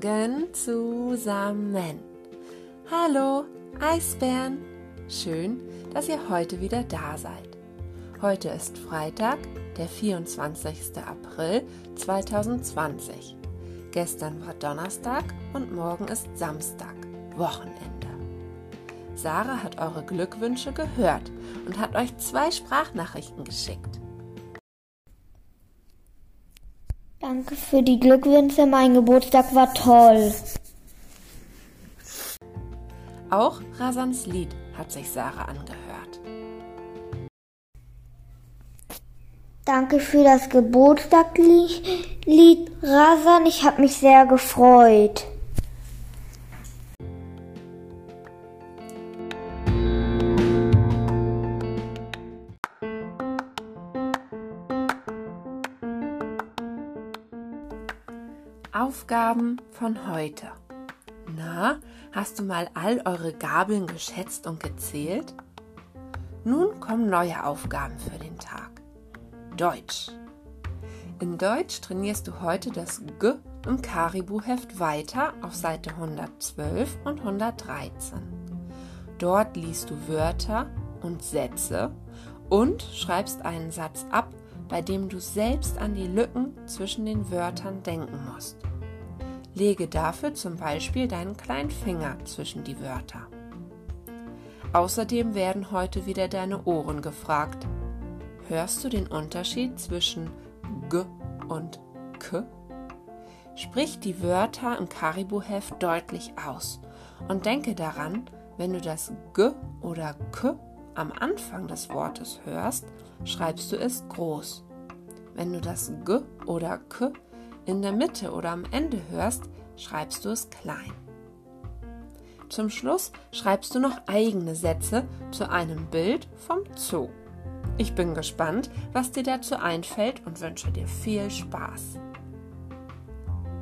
Morgen zusammen. Hallo, Eisbären. Schön, dass ihr heute wieder da seid. Heute ist Freitag, der 24. April 2020. Gestern war Donnerstag und morgen ist Samstag, Wochenende. Sarah hat eure Glückwünsche gehört und hat euch zwei Sprachnachrichten geschickt. Danke für die Glückwünsche, mein Geburtstag war toll. Auch Rasans Lied hat sich Sarah angehört. Danke für das Geburtstagslied, Rasan. Ich habe mich sehr gefreut. Aufgaben von heute. Na, hast du mal all eure Gabeln geschätzt und gezählt? Nun kommen neue Aufgaben für den Tag. Deutsch. In Deutsch trainierst du heute das G im Karibu-Heft weiter auf Seite 112 und 113. Dort liest du Wörter und Sätze und schreibst einen Satz ab, bei dem du selbst an die Lücken zwischen den Wörtern denken musst. Lege dafür zum Beispiel deinen kleinen Finger zwischen die Wörter. Außerdem werden heute wieder deine Ohren gefragt. Hörst du den Unterschied zwischen G und K? Sprich die Wörter im Karibu-Heft deutlich aus und denke daran, wenn du das G oder K am Anfang des Wortes hörst, schreibst du es groß. Wenn du das G oder K in der Mitte oder am Ende hörst, schreibst du es klein. Zum Schluss schreibst du noch eigene Sätze zu einem Bild vom Zoo. Ich bin gespannt, was dir dazu einfällt und wünsche dir viel Spaß.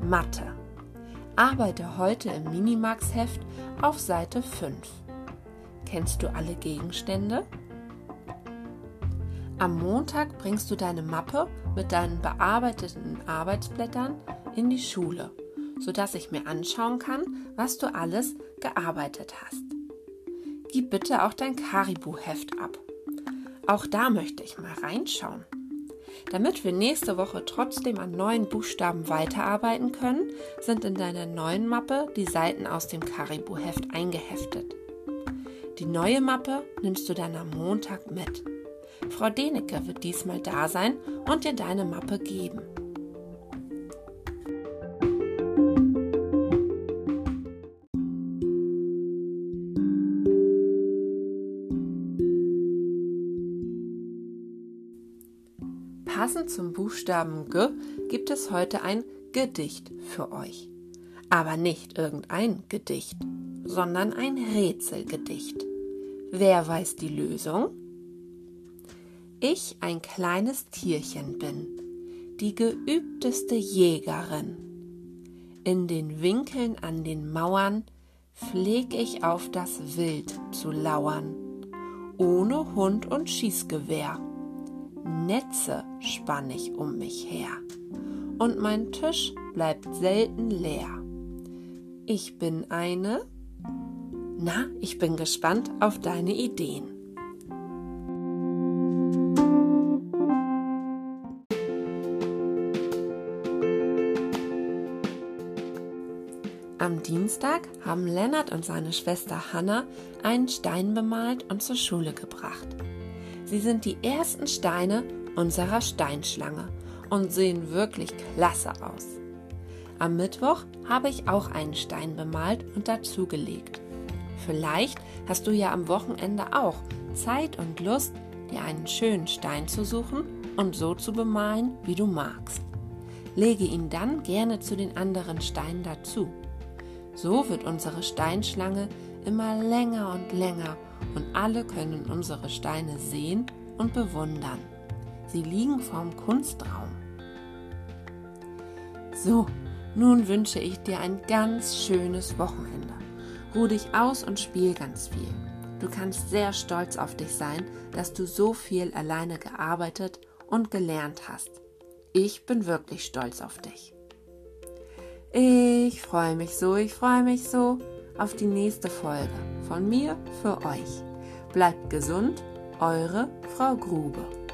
Mathe. Arbeite heute im Minimax-Heft auf Seite 5. Kennst du alle Gegenstände? Am Montag bringst du deine Mappe mit deinen bearbeiteten Arbeitsblättern in die Schule, sodass ich mir anschauen kann, was du alles gearbeitet hast. Gib bitte auch dein Karibu-Heft ab. Auch da möchte ich mal reinschauen. Damit wir nächste Woche trotzdem an neuen Buchstaben weiterarbeiten können, sind in deiner neuen Mappe die Seiten aus dem Karibu-Heft eingeheftet. Die neue Mappe nimmst du dann am Montag mit. Frau Denecke wird diesmal da sein und dir deine Mappe geben. Passend zum Buchstaben G gibt es heute ein Gedicht für euch. Aber nicht irgendein Gedicht, sondern ein Rätselgedicht. Wer weiß die Lösung? ich ein kleines Tierchen bin, die geübteste Jägerin. In den Winkeln an den Mauern pfleg ich auf das Wild zu lauern, ohne Hund und Schießgewehr. Netze spann ich um mich her, und mein Tisch bleibt selten leer. Ich bin eine. Na, ich bin gespannt auf deine Ideen. Am Dienstag haben Lennart und seine Schwester Hanna einen Stein bemalt und zur Schule gebracht. Sie sind die ersten Steine unserer Steinschlange und sehen wirklich klasse aus. Am Mittwoch habe ich auch einen Stein bemalt und dazugelegt. Vielleicht hast du ja am Wochenende auch Zeit und Lust, dir einen schönen Stein zu suchen und so zu bemalen, wie du magst. Lege ihn dann gerne zu den anderen Steinen dazu. So wird unsere Steinschlange immer länger und länger und alle können unsere Steine sehen und bewundern. Sie liegen vorm Kunstraum. So, nun wünsche ich dir ein ganz schönes Wochenende. Ruh dich aus und spiel ganz viel. Du kannst sehr stolz auf dich sein, dass du so viel alleine gearbeitet und gelernt hast. Ich bin wirklich stolz auf dich. Ich freue mich so, ich freue mich so auf die nächste Folge von mir für euch. Bleibt gesund, eure Frau Grube.